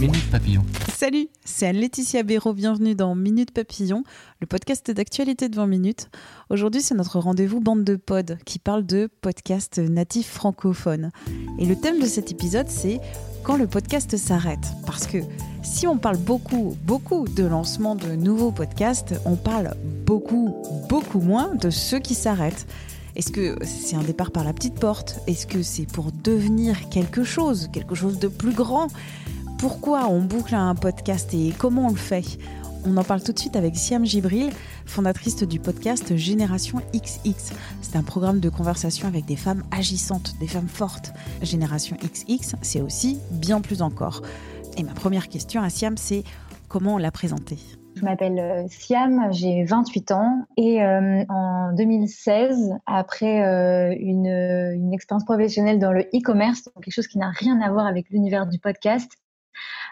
Minute Papillon. Salut, c'est Anne-Laetitia Béraud. Bienvenue dans Minute Papillon, le podcast d'actualité de 20 minutes. Aujourd'hui, c'est notre rendez-vous bande de pod qui parle de podcast natif francophone. Et le thème de cet épisode, c'est quand le podcast s'arrête. Parce que si on parle beaucoup, beaucoup de lancement de nouveaux podcasts, on parle beaucoup, beaucoup moins de ceux qui s'arrêtent. Est-ce que c'est un départ par la petite porte? Est-ce que c'est pour devenir quelque chose, quelque chose de plus grand? Pourquoi on boucle un podcast et comment on le fait on en parle tout de suite avec Siam Gibril, fondatrice du podcast Génération XX. C'est un programme de conversation avec des femmes agissantes, des femmes fortes. Génération XX, c'est aussi bien plus encore. Et ma première question à Siam, c'est comment on l'a présentée? Je m'appelle euh, Siam, j'ai 28 ans et euh, en 2016, après euh, une, une, expérience professionnelle dans le e-commerce, quelque chose qui n'a rien à voir avec l'univers du podcast,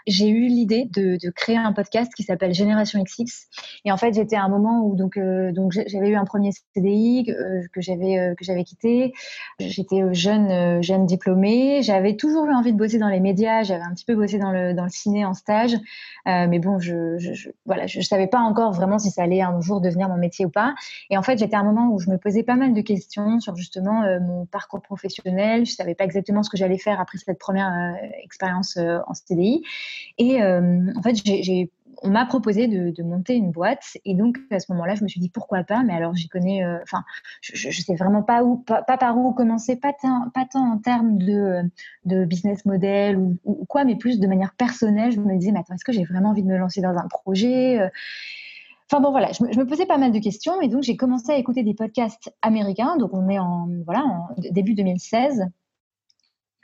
j'ai eu l'idée de, créer un podcast qui s'appelle Génération XX. Et en fait, j'étais à un moment où donc euh, j'avais eu un premier CDI euh, que j'avais euh, que quitté. J'étais jeune jeune diplômée. J'avais toujours eu envie de bosser dans les médias. J'avais un petit peu bossé dans le dans le ciné en stage, mais bon, je, je, voilà, je, savais pas encore vraiment si ça allait un jour devenir mon métier ou pas. Et en fait, j'étais à un moment où je me posais pas mal de questions sur justement mon parcours professionnel. Je savais pas exactement ce que j'allais faire après cette première expérience en CDI. Et euh, en fait, on m'a proposé de, monter une boîte. Et donc à ce moment-là je me suis dit pourquoi pas? Mais alors j'y connais euh, enfin je, ne sais vraiment pas où pas, par où commencer pas tant en termes de, de business model ou, quoi mais plus de manière personnelle. Je me disais mais attends est-ce que j'ai vraiment envie de me lancer dans un projet euh? Enfin bon voilà, je me, posais pas mal de questions. Et donc j'ai commencé à écouter des podcasts américains. Donc on est en voilà en début 2016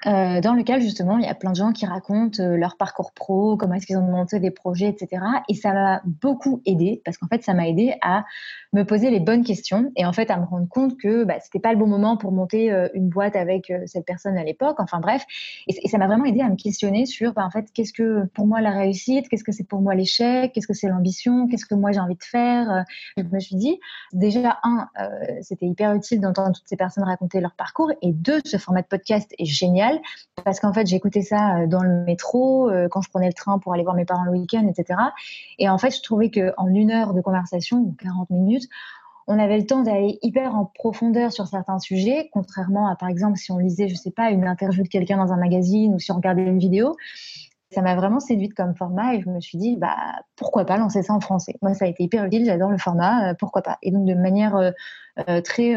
euh, dans lequel justement il y a plein de gens qui racontent euh, leur parcours pro, comment est-ce qu'ils ont monté des projets, etc. Et ça m'a beaucoup aidé parce qu'en fait ça m'a aidé à me poser les bonnes questions et en fait à me rendre compte que bah, c'était pas le bon moment pour monter euh, une boîte avec cette personne à l'époque. Enfin bref, et, ça m'a vraiment aidé à me questionner sur bah, en fait qu'est-ce que pour moi la réussite, qu'est-ce que c'est pour moi l'échec, qu'est-ce que c'est l'ambition, qu'est-ce que moi j'ai envie de faire. Je me suis dit déjà un, c'était hyper utile d'entendre toutes ces personnes raconter leur parcours et deux, ce format de podcast est génial parce qu'en fait j'écoutais ça euh, dans le métro, euh, quand je prenais le train pour aller voir mes parents le week-end, etc. Et en fait je trouvais qu'en une heure de conversation, ou 40 minutes, on avait le temps d'aller hyper en profondeur sur certains sujets, contrairement à par exemple si on lisait, je sais pas, une interview de quelqu'un dans un magazine ou si on regardait une vidéo. Ça m'a vraiment séduite comme format et je me suis dit, bah, pourquoi pas lancer ça en français? Moi, ça a été hyper utile, j'adore le format, euh, pourquoi pas? Et donc, de manière très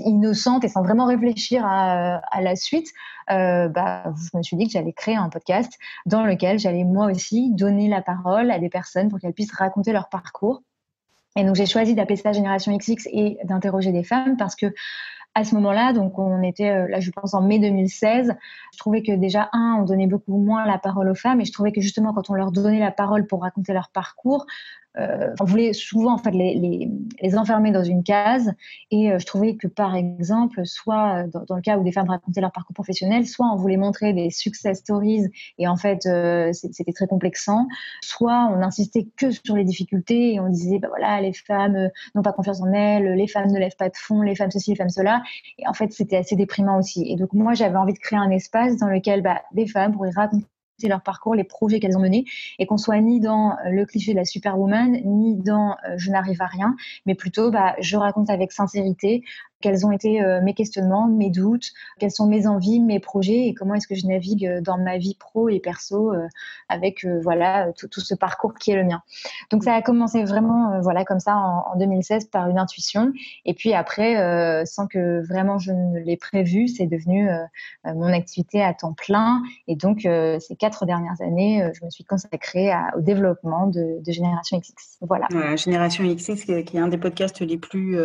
innocente et sans vraiment réfléchir à, la suite, euh, bah, je me suis dit que j'allais créer un podcast dans lequel j'allais moi aussi donner la parole à des personnes pour qu'elles puissent raconter leur parcours. Et donc j'ai choisi d'appeler ça Génération XX et d'interroger des femmes parce que à ce moment-là, donc on était euh, là, je pense en mai 2016. Je trouvais que déjà un, on donnait beaucoup moins la parole aux femmes, et je trouvais que justement quand on leur donnait la parole pour raconter leur parcours, euh, on voulait souvent en fait les, les, les, enfermer dans une case et euh, je trouvais que par exemple soit dans, dans, le cas où des femmes racontaient leur parcours professionnel soit on voulait montrer des success stories et en fait euh, c'était très complexant soit on insistait que sur les difficultés et on disait bah voilà les femmes n'ont pas confiance en elles les femmes ne lèvent pas de fond les femmes ceci les femmes cela. Et en fait c'était assez déprimant aussi. Et donc moi j'avais envie de créer un espace dans lequel bah, des femmes pourraient raconter leur parcours, les projets qu'elles ont menés, et qu'on soit ni dans euh, le cliché de la superwoman, ni dans euh, je n'arrive à rien, mais plutôt bah, je raconte avec sincérité quels ont été euh, mes questionnements, mes doutes, quelles sont mes envies, mes projets et comment est-ce que je navigue euh, dans ma vie pro et perso euh, avec voilà tout, ce parcours qui est le mien. Donc ça a commencé vraiment voilà comme ça en, 2016 par une intuition et puis après sans que vraiment je ne l'ai prévu, c'est devenu mon activité à temps plein et donc ces quatre dernières années, je me suis consacrée au développement de, Génération XX. Voilà. Génération XX qui est, un des podcasts les plus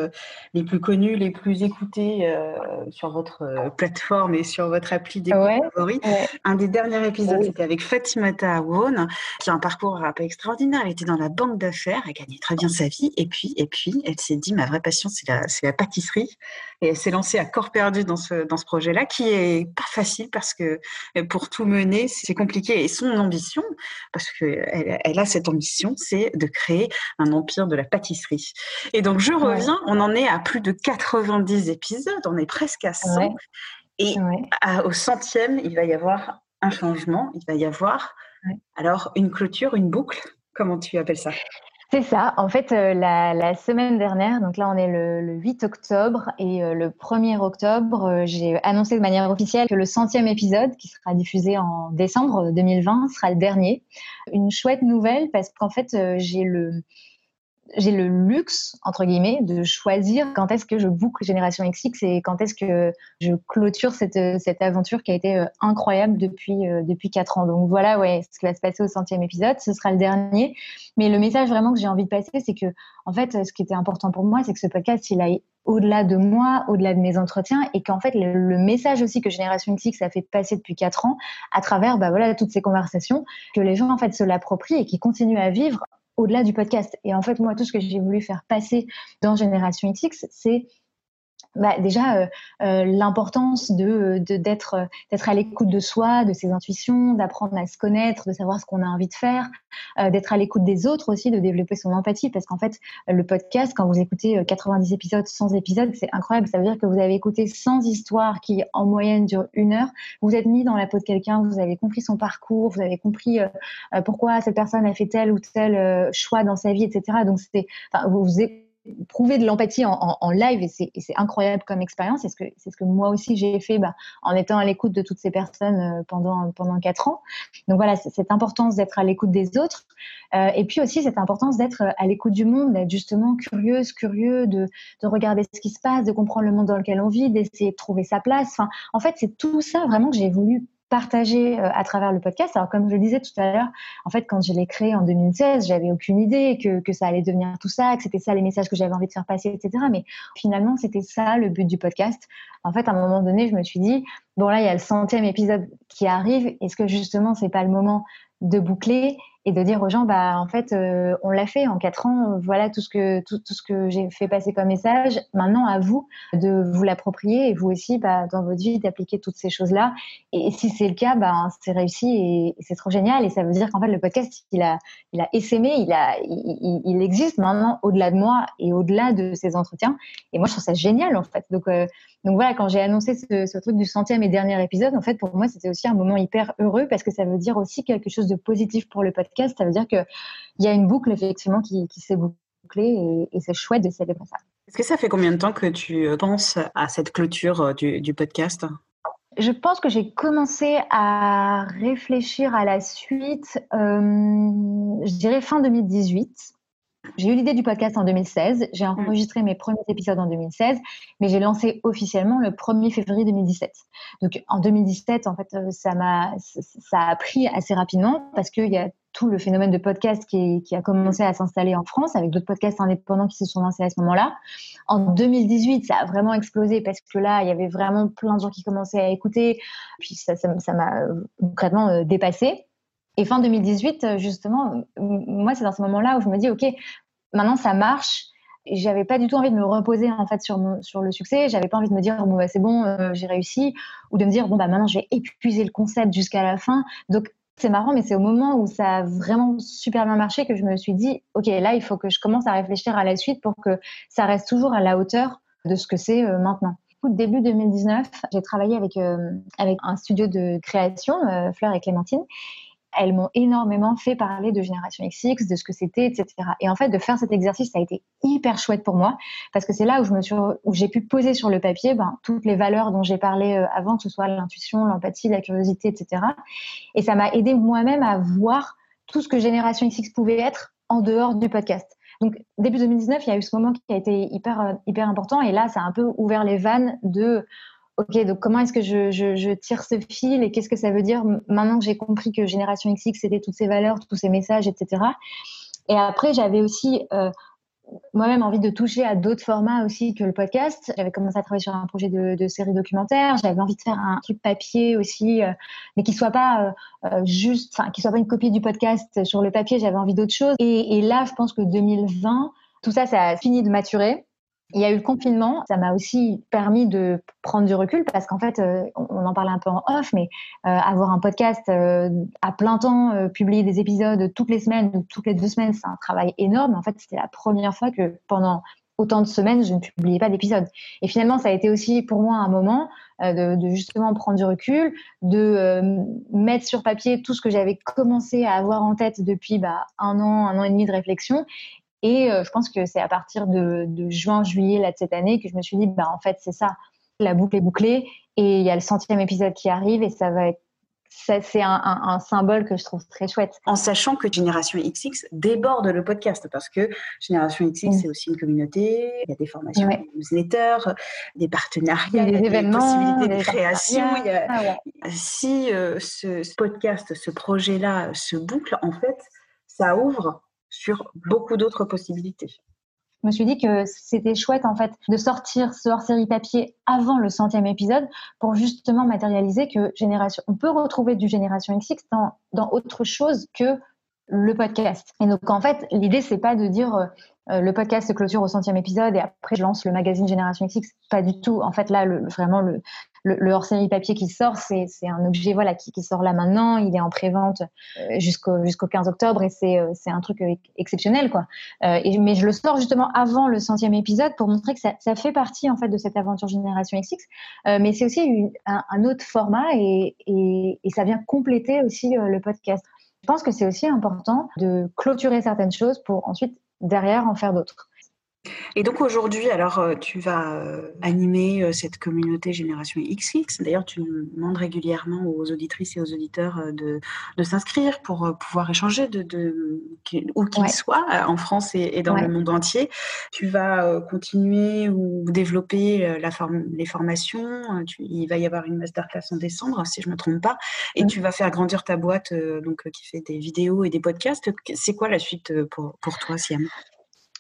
les plus connus, les plus plus écouté euh, sur votre euh, plateforme et sur votre appli des favoris. Un des derniers épisodes, c'était avec Fatimata Awon, qui a un parcours un peu extraordinaire. Elle était dans la banque d'affaires, elle gagnait très bien sa vie. Et puis, et puis elle s'est dit, ma vraie passion, c'est la, la pâtisserie. Et elle s'est lancée à corps perdu dans ce, dans ce projet-là, qui est pas facile parce que euh, pour tout mener, c'est compliqué. Et son ambition, parce qu'elle elle a cette ambition, c'est de créer un empire de la pâtisserie. Et donc, je reviens, on en est à plus de 80 épisodes, on est presque à 100. Et au centième, il va y avoir un changement, il va y avoir alors une clôture, une boucle. Comment tu appelles ça? C'est ça. En fait, euh, la, semaine dernière, donc là on est le, 8 octobre et euh, le 1er octobre, euh, j'ai annoncé de manière officielle que le centième épisode, qui sera diffusé en décembre 2020, sera le dernier. Une chouette nouvelle parce qu'en fait, j'ai le j'ai le luxe, entre guillemets, de choisir quand est-ce que je boucle Génération XX et quand est-ce que je clôture cette, cette aventure qui a été euh, incroyable depuis, euh, depuis 4 ans. Donc voilà, ouais, ce qui va se passer au centième épisode, ce sera le dernier. Mais le message vraiment que j'ai envie de passer, c'est que, en fait, ce qui était important pour moi, c'est que ce podcast, il aille au-delà de moi, au-delà de mes entretiens, et qu'en fait, le, message aussi que Génération XX a fait passer depuis 4 ans, à travers bah, voilà, toutes ces conversations, que les gens en fait se l'approprient et qui continuent à vivre au-delà du podcast. Et en fait, moi, tout ce que j'ai voulu faire passer dans Génération XX, c'est bah, déjà euh, euh, l'importance de d'être euh, d'être à l'écoute de soi, de ses intuitions, d'apprendre à se connaître, de savoir ce qu'on a envie de faire, d'être à l'écoute des autres aussi, de développer son empathie. Parce qu'en fait le podcast quand vous écoutez 90 épisodes, 100 épisodes, c'est incroyable, ça veut dire que vous avez écouté 100 histoires qui en moyenne durent une heure, vous êtes mis dans la peau de quelqu'un, vous avez compris son parcours, vous avez compris pourquoi cette personne a fait tel ou tel choix dans sa vie, etc. Donc c'est enfin, vous, vous prouver de l'empathie en, live et c'est incroyable comme expérience. C'est ce que moi aussi j'ai fait bah, en étant à l'écoute de toutes ces personnes euh, pendant pendant quatre ans. Donc voilà, cette importance d'être à l'écoute des autres euh, et puis aussi cette importance d'être à l'écoute du monde, d'être justement curieuse, curieux, de, de regarder ce qui se passe, de comprendre le monde dans lequel on vit, d'essayer de trouver sa place. En fait, c'est tout ça vraiment que j'ai voulu partager euh, à travers le podcast. Alors comme je le disais tout à l'heure, en fait quand je l'ai créé en 2016, j'avais aucune idée que, que ça allait devenir tout ça, que c'était ça les messages que j'avais envie de faire passer, etc. Mais finalement c'était ça le but du podcast. En fait à un moment donné je me suis dit bon là il y a le centième épisode qui arrive. Est-ce que justement c'est pas le moment de boucler? Et de dire aux gens bah en fait euh, on l'a fait en quatre ans voilà tout ce que tout, tout ce que j'ai fait passer comme message. Maintenant à vous de vous l'approprier et vous aussi bah, dans votre vie d'appliquer toutes ces choses là et, si c'est le cas bah c'est réussi et, c'est trop génial. Et ça veut dire qu'en fait le podcast il a il a essaimé il a il, il existe maintenant au-delà de moi et au-delà de ces entretiens. Et moi je trouve ça génial en fait. Donc euh, donc voilà, quand j'ai annoncé ce, ce, truc du centième et dernier épisode, en fait, pour moi, c'était aussi un moment hyper heureux parce que ça veut dire aussi quelque chose de positif pour le podcast. Ça veut dire qu'il y a une boucle, effectivement, qui, qui s'est bouclée et, c'est chouette de célébrer ça. Est-ce que ça fait combien de temps que tu penses à cette clôture euh, du, du podcast? Je pense que j'ai commencé à réfléchir à la suite, euh, je dirais fin 2018. J'ai eu l'idée du podcast en 2016. J'ai mm. enregistré mes premiers épisodes en 2016, mais j'ai lancé officiellement le 1er février 2017. Donc en 2017, en fait, euh, ça m'a, ça a pris assez rapidement parce qu'il y a tout le phénomène de podcast qui, qui a commencé à s'installer en France avec d'autres podcasts indépendants qui se sont lancés à ce moment-là. En 2018, ça a vraiment explosé parce que là, il y avait vraiment plein de gens qui commençaient à écouter. Puis ça, ça m'a concrètement euh, dépassé. Et fin 2018, euh, justement, moi, c'est dans ce moment-là où je me dis, OK, maintenant ça marche. J'avais pas du tout envie de me reposer en fait sur, sur le succès. J'avais pas envie de me dire bon bah, c'est bon, euh, j'ai réussi, ou de me dire bon bah maintenant j'ai épuisé le concept jusqu'à la fin. Donc c'est marrant, mais c'est au moment où ça a vraiment super bien marché que je me suis dit ok là il faut que je commence à réfléchir à la suite pour que ça reste toujours à la hauteur de ce que c'est euh, maintenant début 2019, j'ai travaillé avec, avec un studio de création, Fleur et Clémentine, elles m'ont énormément fait parler de Génération XX, de ce que c'était, etc. Et en fait, de faire cet exercice, ça a été hyper chouette pour moi parce que c'est là où je me suis, où j'ai pu poser sur le papier ben, toutes les valeurs dont j'ai parlé euh, avant, que ce soit l'intuition, l'empathie, la curiosité, etc. Et ça m'a aidé moi-même à voir tout ce que Génération XX pouvait être en dehors du podcast. Donc début 2019, il y a eu ce moment qui a été hyper euh, hyper important et là, ça a un peu ouvert les vannes de ok, donc comment est-ce que je, tire ce fil et qu'est-ce que ça veut dire maintenant que j'ai compris que Génération XX, c'était toutes ces valeurs, tous ces messages, etc. Et après, j'avais aussi euh, moi-même envie de toucher à d'autres formats aussi que le podcast. J'avais commencé à travailler sur un projet de, série documentaire. J'avais envie de faire un truc papier aussi, euh, mais qui soit pas euh, juste, enfin, qui soit pas une copie du podcast sur le papier. J'avais envie d'autres choses. Et, et là, je pense que 2020, tout ça, ça a fini de maturer. Il y a eu le confinement, ça m'a aussi permis de prendre du recul parce qu'en fait, euh, on en parlait un peu en off, mais euh, avoir un podcast euh, à plein temps, publier des épisodes toutes les semaines ou toutes les deux semaines, c'est un travail énorme. En fait, c'était la première fois que pendant autant de semaines, je ne publiais pas d'épisode. Et finalement, ça a été aussi pour moi un moment de, justement prendre du recul, de mettre sur papier tout ce que j'avais commencé à avoir en tête depuis bah, un an, un an et demi de réflexion. Et euh, je pense que c'est à partir de, juin, juillet là, de cette année que je me suis dit, bah, en fait, c'est ça, la boucle est bouclée. Et il y a le centième épisode qui arrive et ça va être c'est un, symbole que je trouve très chouette. En sachant que Génération XX déborde le podcast, parce que Génération XX, mm. c'est aussi une communauté, il y a des formations, des newsletters, des partenariats, des, événements, des possibilités de création. Ah si euh, ce podcast, ce projet-là se boucle, en fait, ça ouvre sur beaucoup d'autres possibilités je me suis dit que c'était chouette en fait de sortir ce hors-série papier avant le centième épisode pour justement matérialiser que génération, on peut retrouver du génération XX dans, dans autre chose que le podcast. Et donc en fait, l'idée c'est pas de dire euh, le podcast se clôture au centième épisode et après je lance le magazine Génération XX. Pas du tout. En fait, là, vraiment, le, hors-série papier qui sort, c'est un objet voilà, qui, sort là maintenant. Il est en pré-vente euh, jusqu'au jusqu'au 15 octobre et c'est euh, un truc exceptionnel. quoi. mais je le sors justement avant le centième épisode pour montrer que ça, fait partie en fait de cette aventure Génération XX. mais c'est aussi un, autre format et, ça vient compléter aussi le podcast. Je pense que c'est aussi important de clôturer certaines choses pour ensuite derrière en faire d'autres. Et donc aujourd'hui, alors euh, tu vas euh, animer euh, cette communauté Génération XX. D'ailleurs, tu demandes régulièrement aux auditrices et aux auditeurs de, s'inscrire pour pouvoir échanger de, où qu'ils soient, en France et, dans le monde entier. Tu vas continuer ou développer la les formations. il va y avoir une masterclass en décembre, si je ne me trompe pas. Et tu vas faire grandir ta boîte donc, qui fait des vidéos et des podcasts. C'est quoi la suite pour, pour toi, Siam?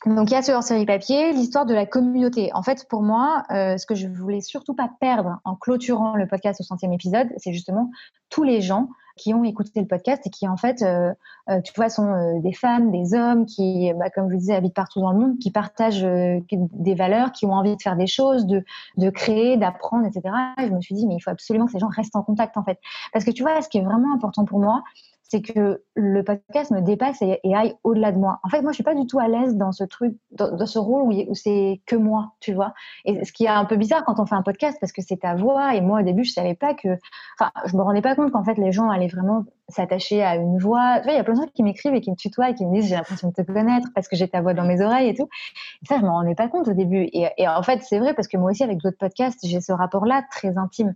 Donc il y a ce hors-série papier, l'histoire de la communauté. En fait, pour moi, euh, ce que je voulais surtout pas perdre en clôturant le podcast au centième épisode, c'est justement tous les gens qui ont écouté le podcast et qui en fait, euh, euh, tu vois, sont des femmes, des hommes qui, bah, comme je vous disais, habitent partout dans le monde, qui partagent des valeurs, qui ont envie de faire des choses, de, de créer, d'apprendre, etc. Et je me suis dit, mais il faut absolument que ces gens restent en contact en fait, parce que tu vois, ce qui est vraiment important pour moi, c'est que le podcast me dépasse et, aille au-delà de moi. En fait, moi, je suis pas du tout à l'aise dans ce truc, dans, ce rôle où, c'est que moi, tu vois. Et ce qui est un peu bizarre quand on fait un podcast, parce que c'est ta voix. Et moi, au début, je savais pas que, enfin, je me rendais pas compte qu'en fait, les gens allaient vraiment s'attacher à une voix. Tu vois, il y a plein de gens qui m'écrivent et qui me tutoient et qui me disent j'ai l'impression de te connaître parce que j'ai ta voix dans mes oreilles et tout. Et ça, je me rendais pas compte au début. Et en fait, c'est vrai parce que moi aussi, avec d'autres podcasts, j'ai ce rapport-là très intime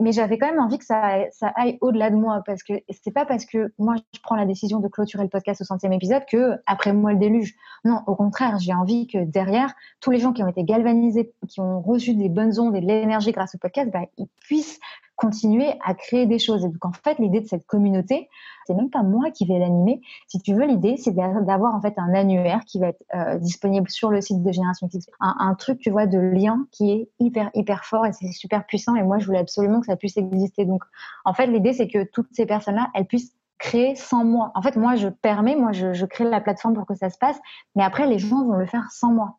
mais j'avais quand même envie que ça, aille au-delà de moi parce que c'est pas parce que moi je prends la décision de clôturer le podcast au centième épisode que après moi le déluge. Non, au contraire, j'ai envie que derrière tous les gens qui ont été galvanisés, qui ont reçu des bonnes ondes et de l'énergie grâce au podcast, bah, ils puissent continuer à créer des choses. Et donc, en fait, l'idée de cette communauté, c'est même pas moi qui vais l'animer. Si tu veux, l'idée, c'est d'avoir en fait un annuaire qui va être euh, disponible sur le site de Génération X. Un, truc, tu vois, de lien qui est hyper, hyper fort et c'est super puissant. Et moi, je voulais absolument que ça puisse exister. Donc, en fait, l'idée, c'est que toutes ces personnes-là, elles puissent créer sans moi. En fait, moi, je permets, moi, je crée la plateforme pour que ça se passe, mais après, les gens vont le faire sans moi.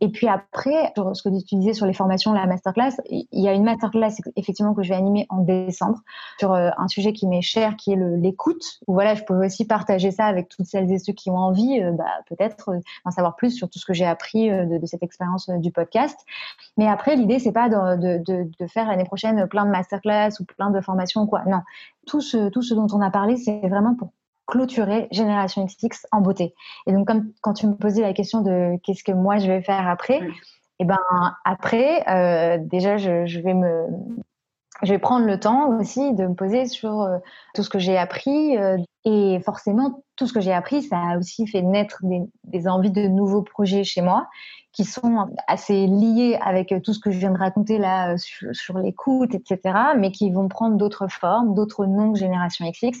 Et puis après, ce que tu disais sur les formations, la masterclass, il y a une masterclass effectivement que je vais animer en décembre sur euh, un sujet qui m'est cher, qui est l'écoute. Voilà, je peux aussi partager ça avec toutes celles et ceux qui ont envie, euh, bah, peut-être euh, d'en savoir plus sur tout ce que j'ai appris de, de, cette expérience du podcast. Mais après, l'idée c'est pas de, faire l'année prochaine plein de masterclass ou plein de formations quoi. Non, tout ce dont on a parlé, c'est vraiment pour clôturer Génération XX en beauté. Et donc, comme quand tu me posais la question de qu'est-ce que moi je vais faire après, et eh ben après, euh, déjà, je, vais me, je vais prendre le temps aussi de me poser sur euh, tout ce que j'ai appris. Euh, et forcément, tout ce que j'ai appris, ça a aussi fait naître des, envies de nouveaux projets chez moi qui sont assez liés avec tout ce que je viens de raconter là sur, sur l'écoute, etc., mais qui vont prendre d'autres formes, d'autres noms que Génération XX.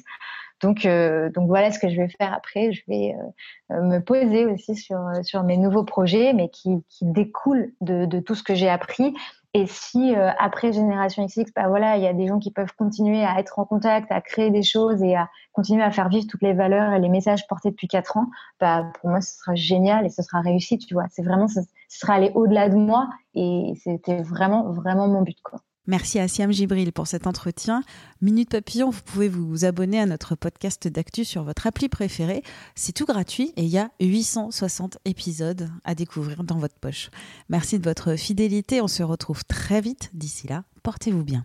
Donc, euh, donc voilà ce que je vais faire après. Je vais euh, me poser aussi sur, sur mes nouveaux projets, mais qui, découlent de, tout ce que j'ai appris. Et si euh, après Génération XX, bah voilà, il y a des gens qui peuvent continuer à être en contact, à créer des choses et à continuer à faire vivre toutes les valeurs et les messages portés depuis quatre ans, bah pour moi ce sera génial et ce sera réussi, tu vois. C'est vraiment, ce, sera aller au-delà de moi et c'était vraiment vraiment mon but quoi. Merci à Siam Gibril pour cet entretien. Minute Papillon, vous pouvez vous abonner à notre podcast d'actu sur votre appli préférée. C'est tout gratuit et il y a 860 épisodes à découvrir dans votre poche. Merci de votre fidélité. On se retrouve très vite. D'ici là, portez-vous bien.